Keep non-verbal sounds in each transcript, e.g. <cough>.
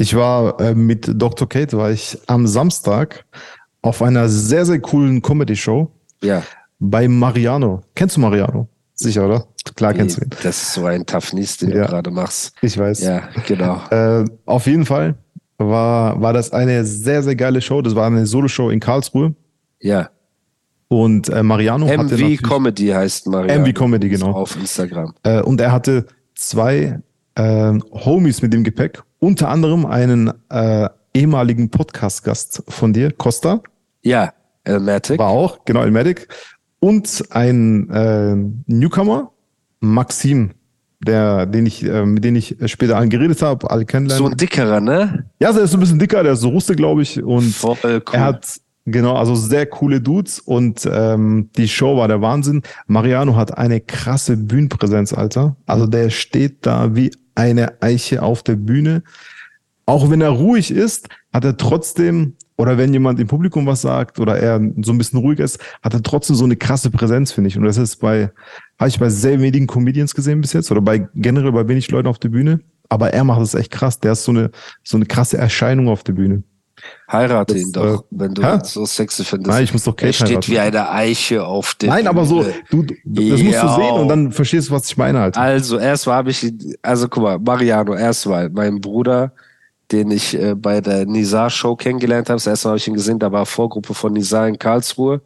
Ich war äh, mit Dr. Kate, war ich am Samstag auf einer sehr, sehr coolen Comedy-Show Ja. bei Mariano. Kennst du Mariano? Sicher, oder? Klar kennst du ihn. Das ist so ein Toughness, den Ja. du gerade machst. Ich weiß. Ja, genau. <laughs> Äh, auf jeden Fall war, war das eine sehr, sehr geile Show. Das war eine Solo-Show in Karlsruhe. Ja. Und äh, Mariano hatte MV Comedy heißt Maria. MV Comedy, genau. Auf Instagram. äh, und er hatte zwei äh, Homies mit dem Gepäck, unter anderem einen äh, ehemaligen Podcast-Gast von dir, Costa, Ja, Elmatic. war auch, genau, Elmatic, und ein äh, Newcomer, Maxim, der, den ich, äh, mit dem ich später angeredet habe, alle kennenlernen. So ein dickerer, ne? ja, der ist so ein bisschen dicker, der ist so Russe, glaube ich, und Voll cool. er hat genau, also sehr coole Dudes und ähm, die Show war der Wahnsinn. Mariano hat eine krasse Bühnenpräsenz, Alter. Also der steht da wie eine Eiche auf der Bühne. Auch wenn er ruhig ist, hat er trotzdem, oder wenn jemand im Publikum was sagt oder er so ein bisschen ruhig ist, hat er trotzdem so eine krasse Präsenz, finde ich. Und das ist bei, habe ich bei sehr wenigen Comedians gesehen bis jetzt oder bei generell bei wenig Leuten auf der Bühne. Aber er macht es echt krass. Der ist so eine, so eine krasse Erscheinung auf der Bühne. Heirate Das, ihn doch, äh, wenn du hä? so sexy findest. Nein, ich muss doch er Kate steht heiraten. wie eine Eiche auf der Nein, aber so, du, das musst du sehen und dann verstehst du, was ich meine halt. Also, erstmal habe ich, also guck mal, Mariano, erstmal, mein Bruder, den ich äh, bei der Nizar-Show kennengelernt habe. Das erste Mal habe ich ihn gesehen, da war Vorgruppe von Nizar in Karlsruhe.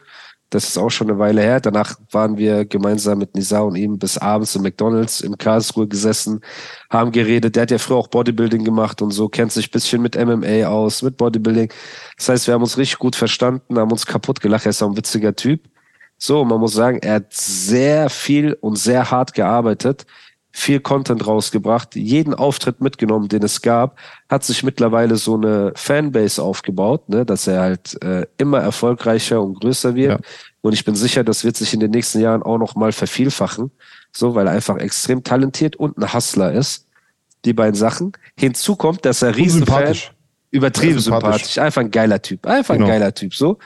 Das ist auch schon eine Weile her. Danach waren wir gemeinsam mit Nizar und ihm bis abends im McDonalds in Karlsruhe gesessen, haben geredet. Der hat ja früher auch Bodybuilding gemacht und so, kennt sich ein bisschen mit MMA aus, mit Bodybuilding. Das heißt, wir haben uns richtig gut verstanden, haben uns kaputt gelacht. Er ist auch ein witziger Typ. So, man muss sagen, er hat sehr viel und sehr hart gearbeitet, viel Content rausgebracht, jeden Auftritt mitgenommen, den es gab, hat sich mittlerweile so eine Fanbase aufgebaut, ne, dass er halt äh, immer erfolgreicher und größer wird. Ja. Und ich bin sicher, das wird sich in den nächsten Jahren auch noch mal vervielfachen, so, weil er einfach extrem talentiert und ein Hustler ist. Die beiden Sachen. Hinzu kommt, dass er Riesenfan, übertrieben sympathisch. sympathisch, einfach ein geiler Typ, einfach Genau. ein geiler Typ, so.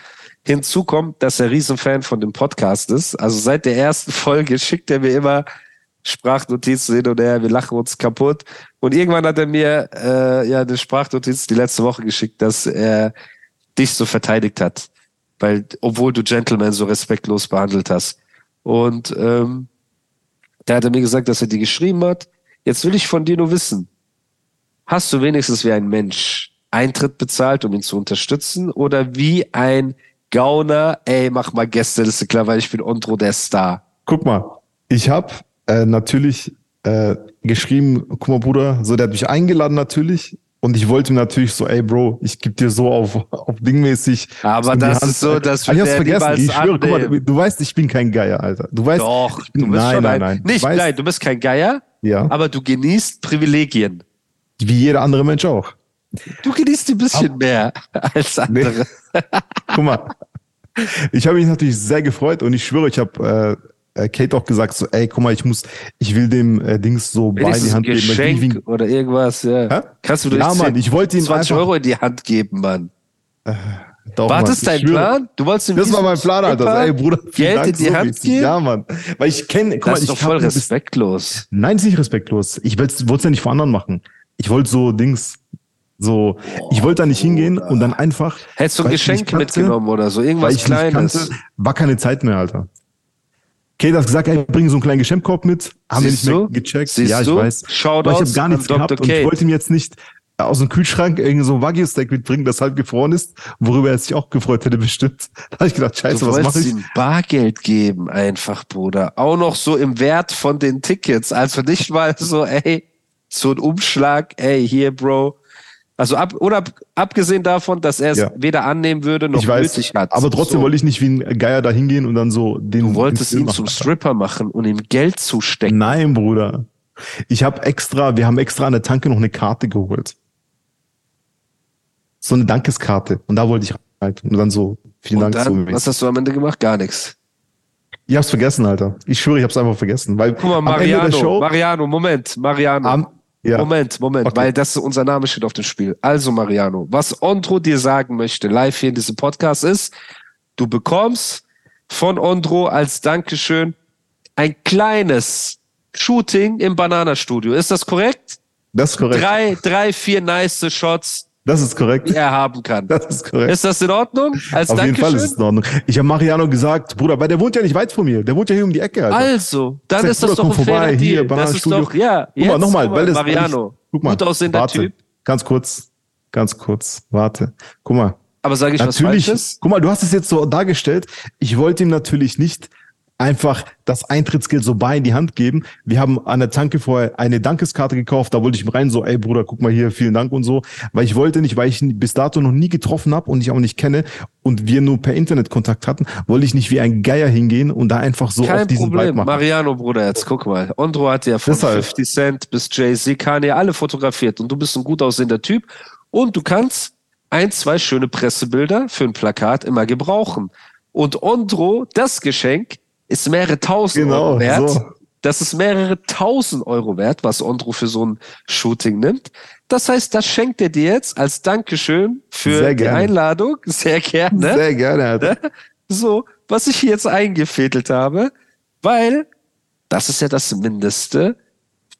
Hinzu kommt, dass er Riesenfan von dem Podcast ist. Also seit der ersten Folge schickt er mir immer Sprachnotizen hin und her, wir lachen uns kaputt. Und irgendwann hat er mir äh, ja eine Sprachnotiz die letzte Woche geschickt, dass er dich so verteidigt hat. Weil, obwohl du Gentleman so respektlos behandelt hast. Und ähm, da hat er mir gesagt, dass er die geschrieben hat. Jetzt will ich von dir nur wissen, hast du wenigstens wie ein Mensch Eintritt bezahlt, um ihn zu unterstützen? Oder wie ein Gauner, ey, mach mal Gästeliste klar, weil ich bin Ondro der Star. Guck mal, ich habe äh, natürlich äh, geschrieben, guck mal Bruder, so der hat mich eingeladen natürlich und ich wollte ihm natürlich so, ey Bro, ich geb dir so auf, auf dingmäßig. Aber das ist so, das Ah, ich hab's er vergessen, ich schwöre, guck mal, du weißt, ich bin kein Geier, Alter. Du weißt, Doch, bin, du bist nein, schon nein, ein, nein. Nicht, ich weiß, nein, du bist kein Geier, ja, aber du genießt Privilegien. wie jeder andere Mensch auch. Du genießt ein bisschen mehr <laughs> als andere. Guck mal, ich habe mich natürlich sehr gefreut und ich schwöre, ich habe äh, äh, Kate auch gesagt, so, ey, guck mal, ich muss, ich will dem äh, Dings so Wenigstens die Hand geben. Geschenk ihn- oder irgendwas, ja. Hä? Kannst du Ja, nicht Mann, ich wollte ihm 20 einfach- Euro in die Hand geben, Mann. Doch, War Mann, das dein schwöre. Plan? Du wolltest Das war mein Plan, Alter. Ey, Bruder, Geld Dank in die so Hand geben? Ja, Mann. Weil ich kenne, guck Das mal, ist ich doch voll respektlos. Nein, ist nicht respektlos. Ich wollte es ja nicht vor anderen machen. Ich wollte so Dings, so, ich wollte da nicht hingehen und dann einfach. Hättest du ein Geschenk kannte, mitgenommen oder so, irgendwas Kleines. kannte, war keine Zeit mehr, Alter. Kate hat gesagt, ey, bring so einen kleinen Geschenkkorb mit. Haben wir nicht Siehst mehr du? gecheckt. Siehst ja, ich du? weiß. Shoutouts Aber ich habe gar nichts gehabt und ich Kate. wollte ihm jetzt nicht aus dem Kühlschrank irgend so ein Wagyu-Steak mitbringen, das halb gefroren ist, worüber er sich auch gefreut hätte bestimmt. <laughs> Da habe ich gedacht, scheiße, Du was mache ich? ihm Bargeld geben, einfach, Bruder. Auch noch so im Wert von den Tickets. Also nicht mal so, ey, so ein Umschlag, ey, hier, Bro. Also ab, oder ab, abgesehen davon, dass er es Ja. weder annehmen würde noch Ich weiß, nötig hat. aber trotzdem so. wollte ich nicht wie ein Geier da hingehen und dann so den. Du wolltest ihn zum. Stripper machen und ihm Geld zustecken. Nein, Bruder. Ich habe extra, wir haben extra an der Tanke noch eine Karte geholt. So eine Dankeskarte. Und da wollte ich rein. Und dann so, vielen Und Dank. dann, so was hast du am Ende gemacht? Gar nichts. ich hab's vergessen, Alter. Ich schwöre, ich hab's einfach vergessen. Weil Guck mal, Mariano, Show, Mariano, Moment, Mariano. am, ja, Moment, Moment, Okay. weil das unser Name steht auf dem Spiel. Also, Mariano, was Ondro dir sagen möchte, live hier in diesem Podcast ist, du bekommst von Ondro als Dankeschön ein kleines Shooting im Bananastudio. Ist das korrekt? das ist korrekt. Drei, drei, vier nice Shots, Das ist korrekt. die er haben kann. Das ist korrekt. Ist das in Ordnung? Als Auf jeden Fall ist Dankeschön? es in Ordnung. Ich habe Mariano gesagt, Bruder, weil der wohnt ja nicht weit von mir. Der wohnt ja hier um die Ecke, Alter. Also, dann ist das Bruder, doch ein vorbei, hier, Deal. Das ist doch, ja. Guck mal, nochmal, weil das Mariano, Guck mal, gut aussehender warte, Typ. Ganz kurz, ganz kurz, warte. Guck mal. Aber sage ich was natürlich, Falsches? guck mal, du hast es jetzt so dargestellt. Ich wollte ihm natürlich nicht einfach das Eintrittsgeld so bar in die Hand geben. Wir haben an der Tanke vorher eine Dankeskarte gekauft. Da wollte ich ihm rein so, ey Bruder, guck mal hier, vielen Dank und so. Weil ich wollte nicht, weil ich ihn bis dato noch nie getroffen habe und ich auch nicht kenne und wir nur per Internet Kontakt hatten, wollte ich nicht wie ein Geier hingehen und da einfach so auf Kein diesen Vibe Problem. machen. Mariano, Bruder, jetzt guck mal. Ondro hat ja von Deshalb. 50 Cent bis Jay-Z, Kanye alle fotografiert und du bist ein gut aussehender Typ und du kannst ein, zwei schöne Pressebilder für ein Plakat immer gebrauchen. Und Ondro, das Geschenk, ist mehrere tausend Genau, Euro wert. so. Das ist mehrere tausend Euro wert, was Ondro für so ein Shooting nimmt. Das heißt, das schenkt er dir jetzt als Dankeschön für die. Einladung. Sehr gerne. <laughs> Sehr gerne, Alter. So, was ich hier jetzt eingefädelt habe, weil das ist ja das Mindeste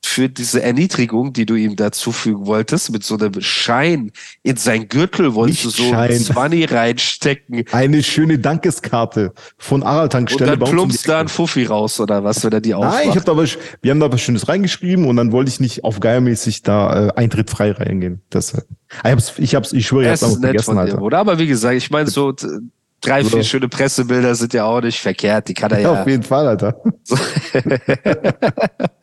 für diese Erniedrigung, die du ihm dazufügen wolltest, mit so einem Schein in sein Gürtel wolltest Nicht du so Schein. ein 20 reinstecken Eine schöne Dankeskarte von Aral und dann um plumpst da ein Fuffi raus oder was, wenn er die Nein, ich aufmacht. hab da was, wir haben da was Schönes reingeschrieben und dann wollte ich nicht auf geiermäßig da äh, Eintritt frei reingehen. Deshalb. Ich hab's, ich hab's, ich schwöre, ich Das hab's von vergessen, dir, Alter. Bruder. Aber wie gesagt, ich meine, so drei, vier So. schöne Pressebilder sind ja auch nicht verkehrt. Die kann er <laughs> Ja, ja. auf jeden Fall, Alter. <laughs> <laughs>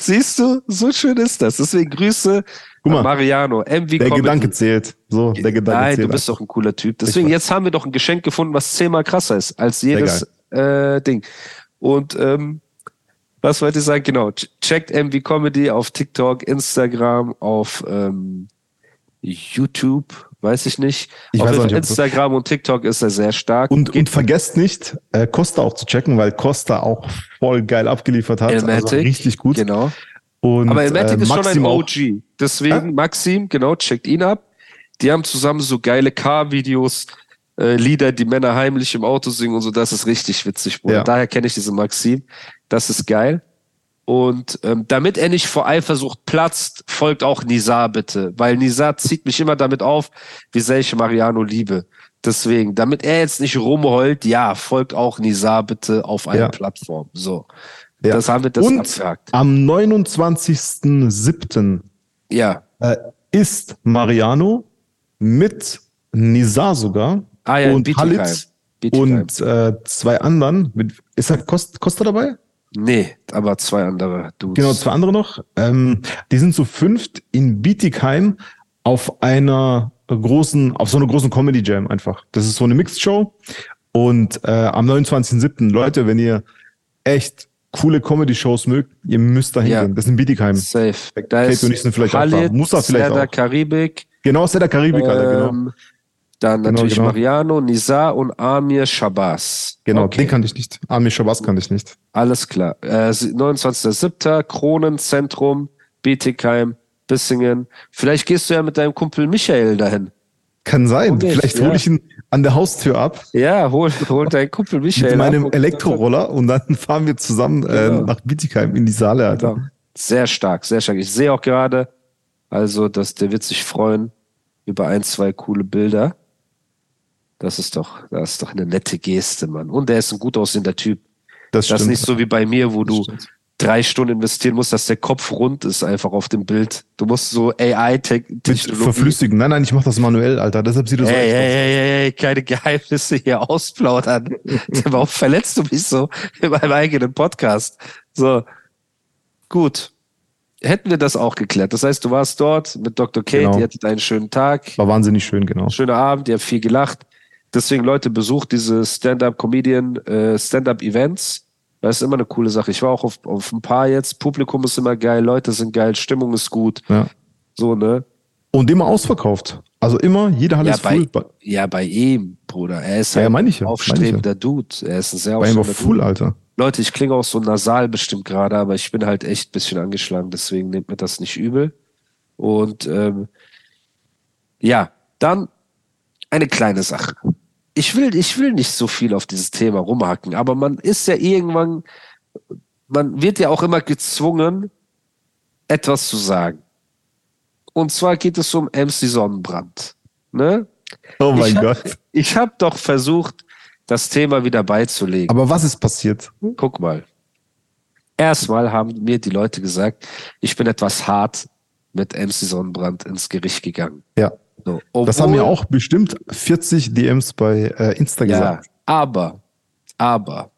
Siehst du, so schön ist das. Deswegen Grüße Guck mal, an Mariano, MV der Comedy. Gedanke zählt. So, der Gedanke Nein, zählt. du bist doch ein cooler Typ. Deswegen, jetzt haben wir doch ein Geschenk gefunden, was zehnmal krasser ist als jedes äh, Ding. Und ähm, was wollte ich sagen? Genau, ch- checkt MV Comedy auf TikTok, Instagram, auf ähm, YouTube, weiß ich nicht. Ich auf weiß nicht, Instagram und TikTok ist er sehr stark. Und, Geht und vergesst nicht, äh, Costa auch zu checken, weil Costa auch voll geil abgeliefert hat. Also Elmatic, richtig gut. Genau. Und, Aber Elmatic äh, ist schon ein. OG. Deswegen, Maxim, genau, checkt ihn ab. Die haben zusammen so geile Car-Videos, äh, Lieder, die Männer heimlich im Auto singen und so. Das ist richtig witzig, Bruder. Ja. Daher kenne ich diesen Maxim. Das ist geil. Und ähm, damit er nicht vor Eifersucht platzt, folgt auch Nizar bitte. Weil Nizar zieht mich immer damit auf, wie sehr ich Mariano liebe. Deswegen, damit er jetzt nicht rumheult, ja, folgt auch Nizar bitte auf einer Ja. Plattform. So. Ja. Das haben wir das Und abgehakt. am 29.07. Ja. äh, ist Mariano mit Nizar sogar Ah ja, und Bietigheim. Halit Bietigheim. und äh, zwei anderen. Mit, ist da Costa, Costa dabei? Nee, aber zwei andere Dudes. Genau, zwei andere noch. Ähm, die sind zu fünft in Bietigheim auf einer großen, auf so einer großen Comedy Jam einfach. Das ist so eine Mixed Show. Und äh, am 29.07. Leute, wenn ihr echt coole Comedy Shows mögt, ihr müsst da Ja. hingehen. Das ist in Bietigheim. Safe. Kate Da ist und ich sind vielleicht auch da. Musa vielleicht Serdar auch. Karibik. Genau, ist ja der Karibik, Alter, genau. Dann Genau, natürlich genau. Mariano, Nizar und Amir Shabazz. Genau, okay. den kannte ich nicht. Amir Shabazz kannte ich nicht. Alles klar. Äh, 29.07. Kronenzentrum, Bietigheim, Bissingen. Vielleicht gehst du ja mit deinem Kumpel Michael dahin. Kann sein. Okay, Vielleicht ja. hole ich ihn an der Haustür ab Ja, hol, hol deinen Kumpel Michael. mit meinem ab und- Elektroroller und dann <laughs> fahren wir zusammen äh, Genau. nach Bietigheim in die Saale, Alter. Genau. Sehr stark, sehr stark. Ich sehe auch gerade, also, dass der wird sich freuen über ein, zwei coole Bilder. Das ist doch, das ist doch eine nette Geste, Mann. Und er ist ein gut aussehender Typ. Das Das ist nicht so wie bei mir, wo du stimmt. drei Stunden investieren musst, dass der Kopf rund ist einfach auf dem Bild. Du musst so AI-Technologie. verflüssigen. Nein, nein, ich mache das manuell, Alter. Deshalb sieht das so Hey, echt hey, hey, hey, hey, keine Geheimnisse hier ausplaudern. <laughs> Warum verletzt du mich so in meinem eigenen Podcast? So, gut. Hätten wir das auch geklärt. Das heißt, du warst dort mit Dr. Kate, Genau. ihr hattet einen schönen Tag. War wahnsinnig schön, genau. schöner Abend, ihr habt viel gelacht. Deswegen, Leute, besucht diese Stand-Up-Comedian, äh, Stand-Up-Events. Das ist immer eine coole Sache. Ich war auch auf, auf ein paar jetzt. Publikum ist immer geil, Leute sind geil, Stimmung ist gut. Ja. So, ne? Und immer ausverkauft. Also immer, jede Halle Ja ist bei, full. Ja, bei ihm, Bruder. Er ist Ja, halt ja, ein aufstrebender Dude. Er ist ein sehr bei ihm war full, Dude. Alter. Leute, ich klinge auch so nasal bestimmt gerade, aber ich bin halt echt ein bisschen angeschlagen, deswegen nehmt mir das nicht übel. Und ähm, ja, dann eine kleine Sache. Ich will, ich will nicht so viel auf dieses Thema rumhacken, aber man ist ja irgendwann, man wird ja auch immer gezwungen, etwas zu sagen. Und zwar geht es um MC Sonnenbrand. Ne? Oh mein ich hab, Gott. Ich habe doch versucht, das Thema wieder beizulegen. Aber was ist passiert? Guck mal. Erstmal haben mir die Leute gesagt, ich bin etwas hart mit MC Sonnenbrand ins Gericht gegangen. Ja. So, Das haben obwohl- mir auch bestimmt 40 DMs bei äh, Insta Ja, gesagt. aber, aber,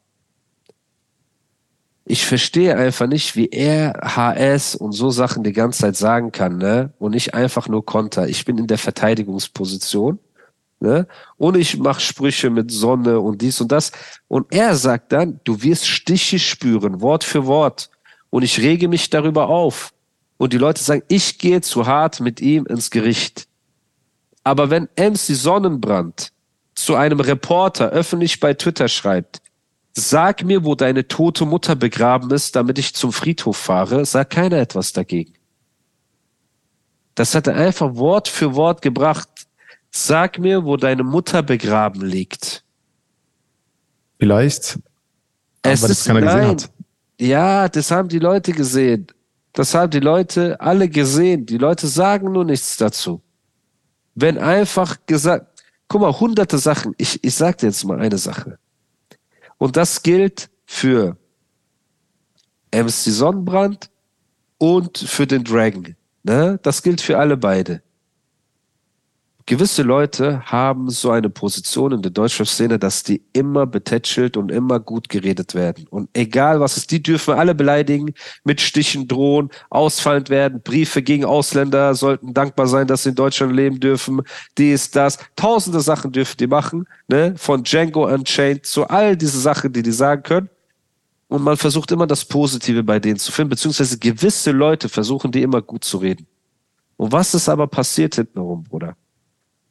ich verstehe einfach nicht, wie er HS und so Sachen die ganze Zeit sagen kann, ne? Und nicht einfach nur Konter. Ich bin in der Verteidigungsposition, ne? Und ich mache Sprüche mit Sonne und dies und das. Und er sagt dann, du wirst Stiche spüren, Wort für Wort. Und ich rege mich darüber auf. Und die Leute sagen, ich gehe zu hart mit ihm ins Gericht. Aber wenn MC Sonnenbrand zu einem Reporter öffentlich bei Twitter schreibt, sag mir, wo deine tote Mutter begraben ist, damit ich zum Friedhof fahre, sagt keiner etwas dagegen. Das hat er einfach Wort für Wort gebracht. Sag mir, wo deine Mutter begraben liegt. Vielleicht. Es aber das ist keiner gesehen hat. Ja, das haben die Leute gesehen. Das haben die Leute alle gesehen. Die Leute sagen nur nichts dazu. Wenn einfach gesagt, guck mal, hunderte Sachen. Ich, ich sag dir jetzt mal eine Sache. Und das gilt für MC Sonnenbrand und für den Dragon. Ne? Das gilt für alle beide. Gewisse Leute haben so eine Position in der Deutschrap-Szene, dass die immer betätschelt und immer gut geredet werden. Und egal was ist, die dürfen alle beleidigen, mit Stichen drohen, ausfallend werden, Briefe gegen Ausländer sollten dankbar sein, dass sie in Deutschland leben dürfen, dies, das. Tausende Sachen dürfen die machen, ne? von Django Unchained zu all diese Sachen, die die sagen können. Und man versucht immer das Positive bei denen zu finden, beziehungsweise gewisse Leute versuchen die immer gut zu reden. Und was ist aber passiert hintenrum, Bruder?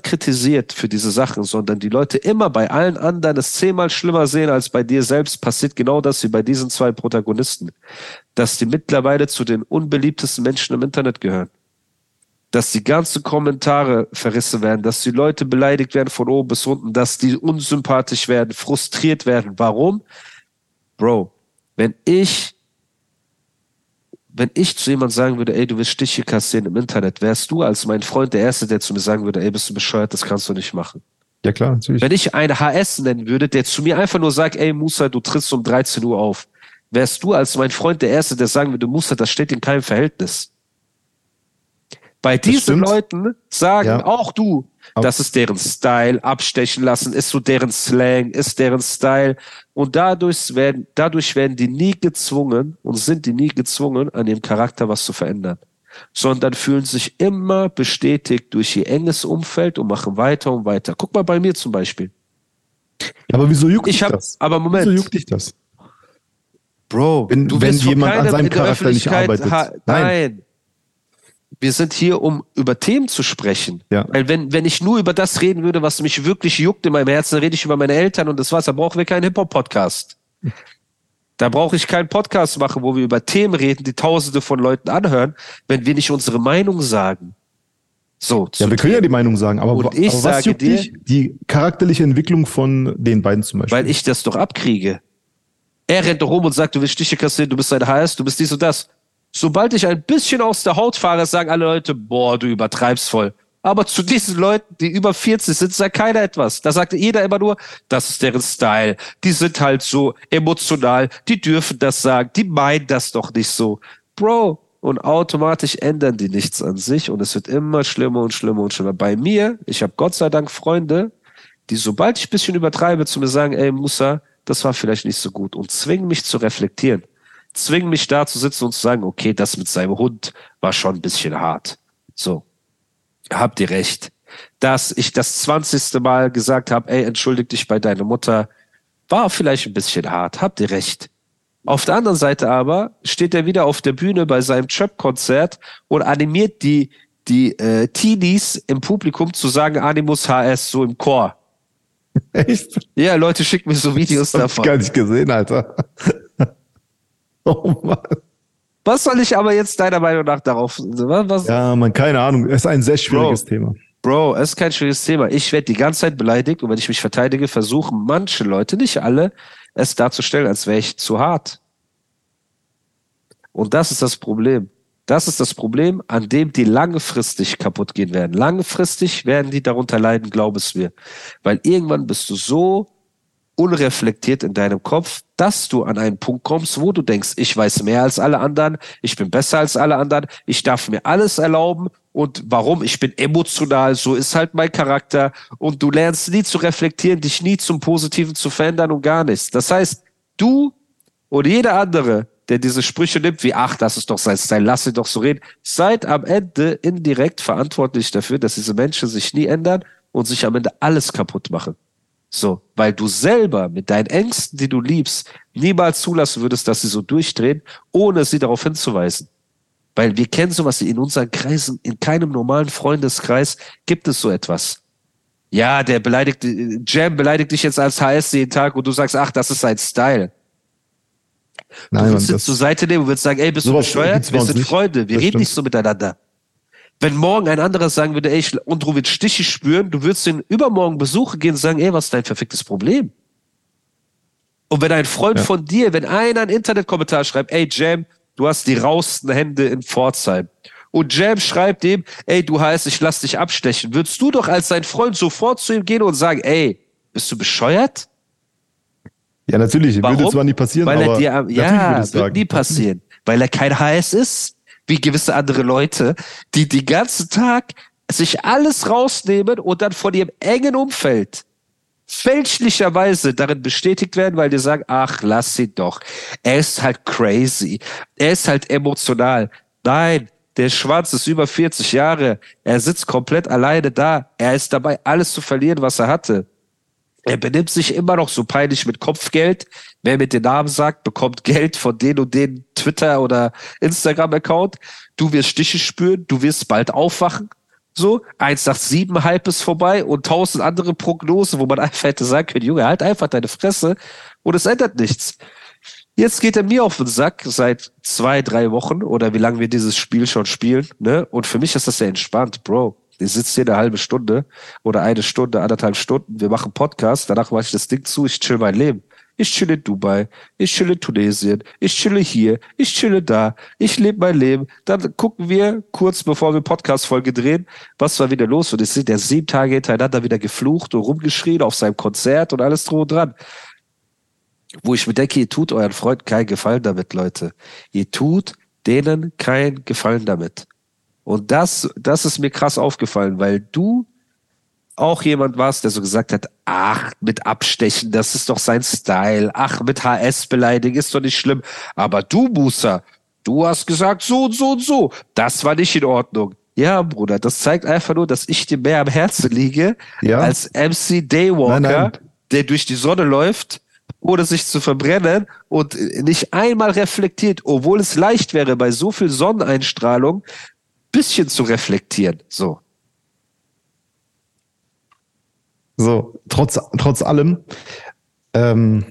Kritisiert für diese Sachen, sondern die Leute immer bei allen anderen es zehnmal schlimmer sehen als bei dir selbst, passiert genau das wie bei diesen zwei Protagonisten. Dass die mittlerweile zu den unbeliebtesten Menschen im Internet gehören. Dass die ganzen Kommentare verrissen werden, dass die Leute beleidigt werden von oben bis unten, dass die unsympathisch werden, frustriert werden. Warum? Bro, wenn ich wenn ich zu jemand sagen würde, ey, du willst Stiche kassieren im Internet, wärst du als mein Freund der Erste, der zu mir sagen würde, ey, bist du bescheuert, das kannst du nicht machen. Ja, klar, natürlich. Wenn ich einen HS nennen würde, der zu mir einfach nur sagt, ey, Musa, du trittst um 13 Uhr auf, wärst du als mein Freund der Erste, der sagen würde, Musa, das steht in keinem Verhältnis. Bei diesen. Leuten sagen Ja. auch du, das ist deren Style, abstechen lassen, ist so deren Slang, ist deren Style. Und dadurch werden, dadurch werden die nie gezwungen und sind die nie gezwungen, an ihrem Charakter was zu verändern. Sondern fühlen sich immer bestätigt durch ihr enges Umfeld und machen weiter und weiter. Guck mal bei mir zum Beispiel. aber wieso juckt Ich dich hab, das? aber Moment. Wieso juckt dich das? Bro, Wenn- du wenn jemand an seinem Charakter nicht arbeitet. ha- Nein. Nein. Wir sind hier, um über Themen zu sprechen. Ja. Weil wenn, wenn ich nur über das reden würde, was mich wirklich juckt in meinem Herzen, dann rede ich über meine Eltern und das war's. Da brauchen wir keinen Hip-Hop-Podcast. Da brauche ich keinen Podcast machen, wo wir über Themen reden, die tausende von Leuten anhören, wenn wir nicht unsere Meinung sagen. So, Ja, wir können ja die Meinung sagen, aber, Und ich aber was sage juckt dir- dich? Die charakterliche Entwicklung von den beiden zum Beispiel. Weil ich das doch abkriege. Er rennt doch rum und sagt, du willst Stiche kassieren, du bist ein HS, du bist dies und das. Sobald ich ein bisschen aus der Haut fahre, sagen alle Leute, boah, du übertreibst voll. Aber zu diesen Leuten, die über 40 sind, sagt keiner etwas. Da sagt jeder immer nur, das ist deren Style. Die sind halt so emotional, die dürfen das sagen, die meinen das doch nicht so. Bro, und automatisch ändern die nichts an sich und es wird immer schlimmer und schlimmer und schlimmer. Bei mir, ich habe Gott sei Dank Freunde, die sobald ich ein bisschen übertreibe, zu mir sagen, ey Musa, das war vielleicht nicht so gut und zwingen mich zu reflektieren. Zwingen mich da zu sitzen und zu sagen, okay, das mit seinem Hund war schon ein bisschen hart. So, habt ihr recht. Dass ich das zwanzigste Mal gesagt habe, ey, entschuldig dich bei deiner Mutter, war vielleicht ein bisschen hart, habt ihr recht. Auf der anderen Seite aber steht er wieder auf der Bühne bei seinem Trap-Konzert und animiert die, die äh, Teenies im Publikum zu sagen, Animus HS, so im Chor. <laughs> Echt? Ja, Leute schicken mir so Videos Hab ich davon. gar nicht gesehen, Alter. <laughs> oh Mann. Was soll ich aber jetzt deiner Meinung nach darauf? Was? Ja, man, keine Ahnung. Es ist ein sehr schwieriges Bro. Thema. Bro, es ist kein schwieriges Thema. Ich werde die ganze Zeit beleidigt und wenn ich mich verteidige, versuchen manche Leute, nicht alle, es darzustellen, als wäre ich zu hart. Und das ist das Problem. Das ist das Problem, an dem die langfristig kaputt gehen werden. Langfristig werden die darunter leiden, glaub es mir. Weil irgendwann bist du so unreflektiert in deinem Kopf, dass du an einen Punkt kommst, wo du denkst, ich weiß mehr als alle anderen, ich bin besser als alle anderen, ich darf mir alles erlauben und warum? Ich bin emotional, so ist halt mein Charakter und du lernst nie zu reflektieren, dich nie zum Positiven zu verändern und gar nichts. Das heißt, du und jeder andere, der diese Sprüche nimmt, wie, ach, das ist doch sein Style, lass ihn doch so reden, seid am Ende indirekt verantwortlich dafür, dass diese Menschen sich nie ändern und sich am Ende alles kaputt machen. So, weil du selber mit deinen Ängsten, die du liebst, niemals zulassen würdest, dass sie so durchdrehen, ohne sie darauf hinzuweisen. Weil wir kennen sowas in unseren Kreisen, in keinem normalen Freundeskreis gibt es so etwas. Ja, der beleidigt, Jam beleidigt dich jetzt als HS jeden Tag und du sagst, ach, das ist sein Style. Du Nein, Mann, willst das, zur Seite nehmen und willst sagen, ey, bist du bescheuert? Wir sind. Freunde, wir Das reden stimmt. nicht so miteinander. Wenn morgen ein anderer sagen würde, ey, ich, und du willst Stiche spüren, du würdest ihn übermorgen besuchen gehen und sagen, ey, was ist dein verficktes Problem? Und wenn ein Freund Ja. von dir, wenn einer einen Internetkommentar schreibt, ey, Jam, du hast die rausten Hände in Pforzheim. Und Jam schreibt dem, ey, du heißt, ich lass dich abstechen. Würdest du doch als sein Freund sofort zu ihm gehen und sagen, ey, bist du bescheuert? ja, natürlich. Warum? Würde zwar nie passieren, Weil aber er dir, am- natürlich ja, wird sagen. nie passieren. Weil er kein HS ist, wie gewisse andere Leute, die den ganzen Tag sich alles rausnehmen und dann von ihrem engen Umfeld fälschlicherweise darin bestätigt werden, weil die sagen, ach, lass ihn doch. Er ist halt crazy. Er ist halt emotional. Nein, der Schwanz ist über 40 Jahre. Er sitzt komplett alleine da. Er ist dabei, alles zu verlieren, was er hatte. Er benimmt sich immer noch so peinlich mit Kopfgeld. Wer mit den Namen sagt, bekommt Geld von den und den Twitter- oder Instagram-Account. Du wirst Stiche spüren, du wirst bald aufwachen. So, 187 Hype ist vorbei und tausend andere Prognosen, wo man einfach hätte sagen können, Junge, halt einfach deine Fresse und es ändert nichts. Jetzt geht er mir auf den Sack seit zwei, drei Wochen oder wie lange wir dieses Spiel schon spielen, ne? Und für mich ist das ja entspannt, Bro. Ich sitze hier eine halbe Stunde oder eine Stunde, anderthalb Stunden, wir machen Podcast, danach mache ich das Ding zu, ich chill mein Leben. Ich chill in Dubai, ich chill in Tunesien, ich chille hier, ich chille da, ich lebe mein Leben. Dann gucken wir kurz bevor wir Podcast-Folge drehen, was war wieder los. Und ich sehe, der sieben Tage hintereinander wieder geflucht und rumgeschrien auf seinem Konzert und alles drum und dran. Wo ich mir denke, ihr tut euren Freunden keinen Gefallen damit, Leute. Ihr tut denen keinen Gefallen damit. Und das, das ist mir krass aufgefallen, weil du auch jemand warst, der so gesagt hat, ach, mit Abstechen, das ist doch sein Style. Ach, mit HS beleidigen ist doch nicht schlimm. Aber du, Musa, du hast gesagt so und so und so. Das war nicht in Ordnung. Ja, Bruder, das zeigt einfach nur, dass ich dir mehr am Herzen liege Ja. als MC Daywalker, Nein, nein. der durch die Sonne läuft, ohne sich zu verbrennen und nicht einmal reflektiert, obwohl es leicht wäre, bei so viel Sonneneinstrahlung bisschen zu reflektieren. So. So, trotz, trotz allem, ähm,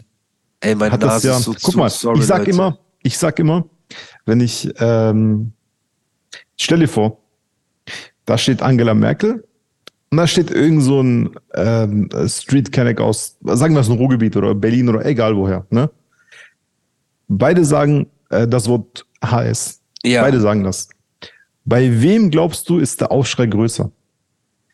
Ey, meine hat das Nase ja, ist so guck zu. mal, Sorry, ich sag Leute. immer, ich sag immer, wenn ich, ähm, stell dir vor, da steht Angela Merkel und da steht irgend so ein ähm, Street Kenneck aus, sagen wir es ein Ruhrgebiet oder Berlin oder egal woher, ne? Beide sagen äh, das Wort HS. Ja. Beide sagen das. Bei wem glaubst du, ist der Aufschrei größer?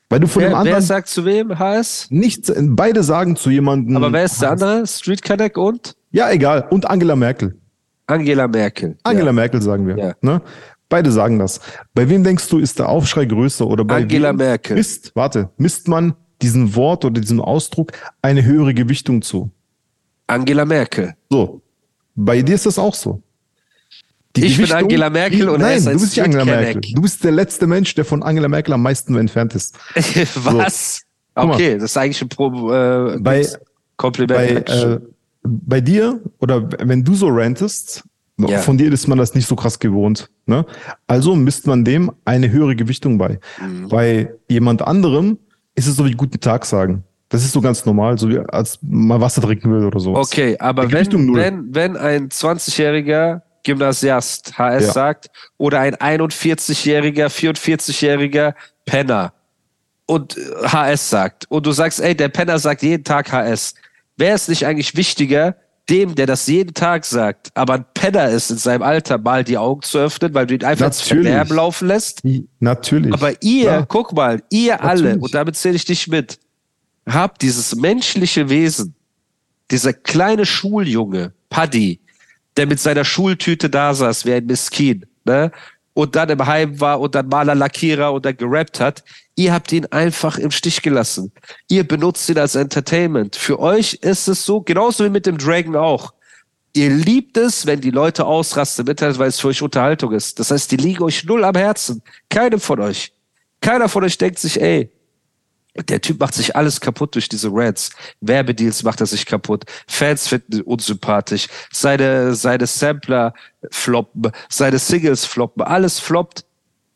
Weil du von dem Wer, anderen wer sagt zu wem? HS? nichts, beide sagen zu jemandem. Aber wer ist der andere? Street Connect und? Ja, egal. Und Angela Merkel. Angela Merkel. Angela ja. Merkel sagen wir. Ja. Ne? Beide sagen das. Bei wem denkst du, ist der Aufschrei größer? Oder bei Angela wem Merkel. Misst, warte, misst man diesem Wort oder diesem Ausdruck eine höhere Gewichtung zu? Angela Merkel. So. Bei dir ist das auch so. Die Ich bin Angela Merkel und er nein, ist ein du bist nicht Angela Merkel. Du bist der letzte Mensch, der von Angela Merkel am meisten entfernt ist. <laughs> Was? Mal. Okay, das ist eigentlich ein Pro, äh, Bei- Kompliment. bei, äh, bei dir oder wenn du so rantest, Ja. von dir ist man das nicht so krass gewohnt. Ne? Also misst man dem eine höhere Gewichtung bei. Mhm. Bei jemand anderem ist es so wie guten Tag sagen. Das ist so ganz normal, so wie als mal Wasser trinken will oder so. Okay, aber Gewichtung wenn, wenn, wenn ein 20-jähriger Gymnasiast HS Ja. sagt oder ein 41-jähriger, 44-jähriger Penner und äh, HS sagt und du sagst, ey, der Penner sagt jeden Tag HS, wäre es nicht eigentlich wichtiger, dem, der das jeden Tag sagt, aber ein Penner ist in seinem Alter, mal die Augen zu öffnen, weil du ihn einfach ins. Verderben laufen lässt? Natürlich. Aber ihr, Klar. guck mal, ihr alle, Natürlich. und damit zähle ich dich mit, habt dieses menschliche Wesen, dieser kleine Schuljunge, Paddy, der mit seiner Schultüte da saß, wie ein Miskin, ne? Und dann im Heim war und dann Maler Lackierer und dann gerappt hat. Ihr habt ihn einfach im Stich gelassen. Ihr benutzt ihn als Entertainment. Für euch ist es so, genauso wie mit dem Dragon auch. Ihr liebt es, wenn die Leute ausrasten im Internet, weil es für euch Unterhaltung ist. Das heißt, die liegen euch null am Herzen. Keinem von euch. Keiner von euch denkt sich, ey, der Typ macht sich alles kaputt durch diese Rants. Werbedeals macht er sich kaputt. Fans finden ihn unsympathisch. Seine, seine Sampler floppen. Seine Singles floppen. Alles floppt.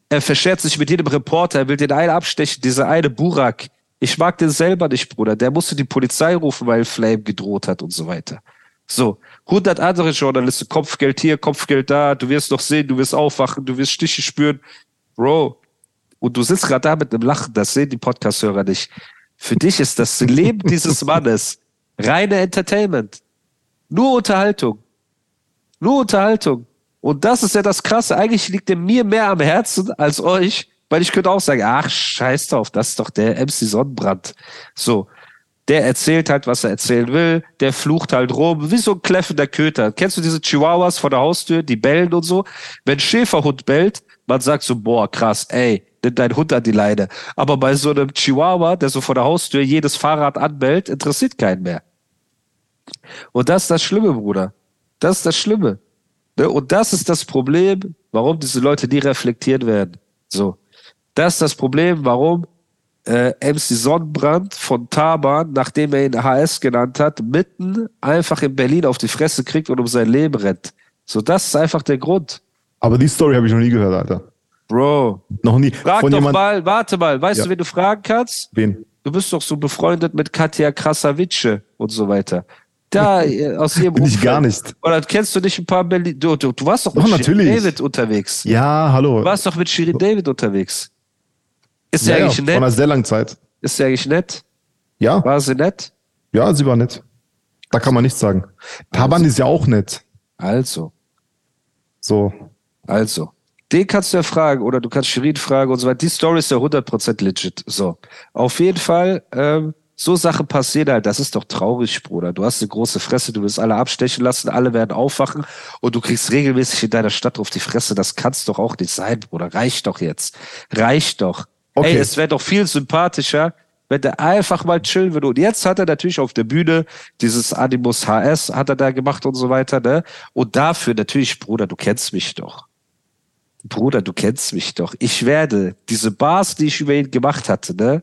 Er verschert sich mit jedem Reporter. Er will den einen abstechen. Dieser eine Burak. Ich mag den selber nicht, Bruder. Der musste die Polizei rufen, weil Flame gedroht hat und so weiter. So, 100 andere Journalisten, Kopfgeld hier, Kopfgeld da, du wirst noch sehen, du wirst aufwachen, du wirst Stiche spüren. Bro, und du sitzt gerade da mit einem Lachen, das sehen die Podcast-Hörer nicht. Für dich ist das Leben <laughs> dieses Mannes reine Entertainment. Nur Unterhaltung. Nur Unterhaltung. Und das ist ja das Krasse. Eigentlich liegt er mir mehr am Herzen als euch, weil ich könnte auch sagen, ach, scheiß drauf, das ist doch der MC Sonnenbrand. So. Der erzählt halt, was er erzählen will. Der flucht halt rum, wie so ein kläffender Köter. Kennst du diese Chihuahuas vor der Haustür, die bellen und so? Wenn Schäferhund bellt, man sagt so, boah, krass, ey, nimm dein Hund an die Leine. Aber bei so einem Chihuahua, der so vor der Haustür jedes Fahrrad anbellt, interessiert keinen mehr. Und das ist das Schlimme, Bruder. Das ist das Schlimme. Ne? Und das ist das Problem, warum diese Leute nie reflektiert werden. So. Das ist das Problem, warum äh, MC Sonnenbrand von Taban, nachdem er ihn HS genannt hat, mitten einfach in Berlin auf die Fresse kriegt und um sein Leben rennt. So, das ist einfach der Grund. Aber die Story habe ich noch nie gehört, Alter. Bro, Noch nie. frag Von doch jemand, mal, warte mal, weißt Ja. du, wen du fragen kannst? Wen? Du bist doch so befreundet mit Katja Krasavice und so weiter. Da, <laughs> äh, aus ihrem Bin ich gar nicht. Oder kennst du nicht ein paar Berlin? Du, du, du warst doch mit Doch, Shirin natürlich. David unterwegs. Ja, hallo. Du warst doch mit Shirin David unterwegs. Ist sie ja, ja, eigentlich Vor nett? einer sehr langen Zeit. Ist sie eigentlich nett? Ja, War sie nett? ja, sie war nett. Da kann man nichts sagen. Taban ist ja auch nett. Also, So. also. Den kannst du ja fragen oder du kannst Shirin fragen und so weiter. Die Story ist ja 100% legit. So. Auf jeden Fall, ähm, so Sachen passieren halt. Das ist doch traurig, Bruder. Du hast eine große Fresse, du willst alle abstechen lassen, alle werden aufwachen und du kriegst regelmäßig in deiner Stadt auf die Fresse. Das kann's doch auch nicht sein, Bruder. Reicht doch jetzt. Reicht doch. Okay. Ey, es wäre doch viel sympathischer, wenn der einfach mal chillen würde. Und jetzt hat er natürlich auf der Bühne dieses Animus HS hat er da gemacht und so weiter, ne? Und dafür natürlich, Bruder, du kennst mich doch. Bruder, du kennst mich doch. Ich werde diese Bars, die ich über ihn gemacht hatte, ne?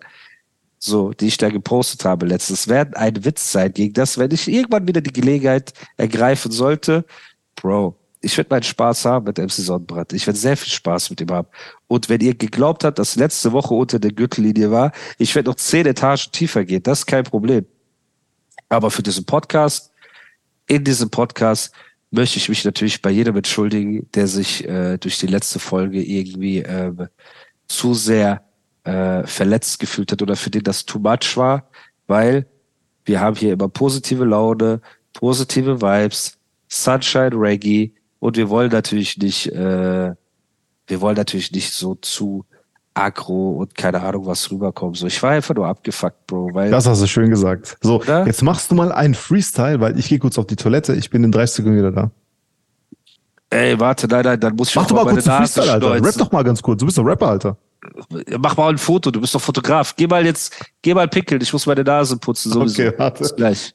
So, die ich da gepostet habe letztens, werden ein Witz sein gegen das, wenn ich irgendwann wieder die Gelegenheit ergreifen sollte. Bro, ich werde meinen Spaß haben mit MC Sonnenbrand. Ich werde sehr viel Spaß mit ihm haben. Und wenn ihr geglaubt habt, dass letzte Woche unter der Gürtellinie war, ich werde noch zehn Etagen tiefer gehen. Das ist kein Problem. Aber für diesen Podcast, in diesem Podcast möchte ich mich natürlich bei jedem entschuldigen, der sich äh, durch die letzte Folge irgendwie ähm, zu sehr äh, verletzt gefühlt hat oder für den das too much war, weil wir haben hier immer positive Laune, positive Vibes, Sunshine Reggae und wir wollen natürlich nicht, äh, wir wollen natürlich nicht so zu aggro und keine Ahnung was rüberkommen. So, ich war einfach nur abgefuckt, Bro. Weil, Das hast du schön gesagt. So, Oder? jetzt machst du mal einen Freestyle, weil ich gehe kurz auf die Toilette. Ich bin in 30 Sekunden wieder da. ey, warte, nein, nein, dann muss ich Mach doch mal kurz einen Freestyle, Alter. Rap schneuzen. doch mal ganz kurz. Du bist doch Rapper, Alter. Mach mal ein Foto, du bist doch Fotograf. Geh mal jetzt, geh mal pinkeln, ich muss meine Nase putzen, sowieso. Okay, warte. Bis gleich.